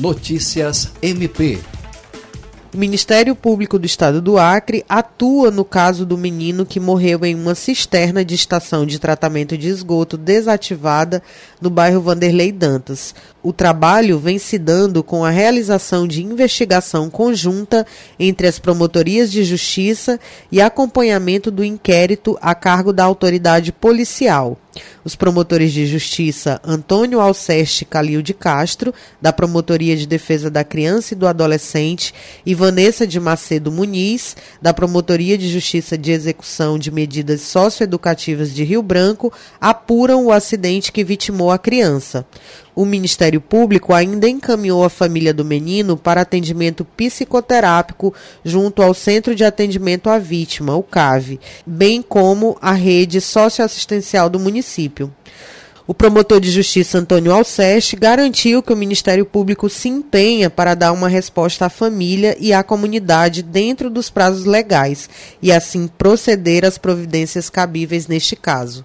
Notícias MP o Ministério Público do Estado do Acre atua no caso do menino que morreu em uma cisterna de estação de tratamento de esgoto desativada no bairro Vanderlei Dantas. O trabalho vem se dando com a realização de investigação conjunta entre as promotorias de justiça e acompanhamento do inquérito a cargo da autoridade policial. Os promotores de justiça Antônio Alceste Calil de Castro, da Promotoria de Defesa da Criança e do Adolescente, e Vanessa de Macedo Muniz, da Promotoria de Justiça de Execução de Medidas Socioeducativas de Rio Branco, apuram o acidente que vitimou a criança. O Ministério Público ainda encaminhou a família do menino para atendimento psicoterápico junto ao Centro de Atendimento à Vítima, o CAV, bem como a rede socioassistencial do município. O promotor de justiça Antônio Alceste garantiu que o Ministério Público se empenha para dar uma resposta à família e à comunidade dentro dos prazos legais e assim proceder às providências cabíveis neste caso.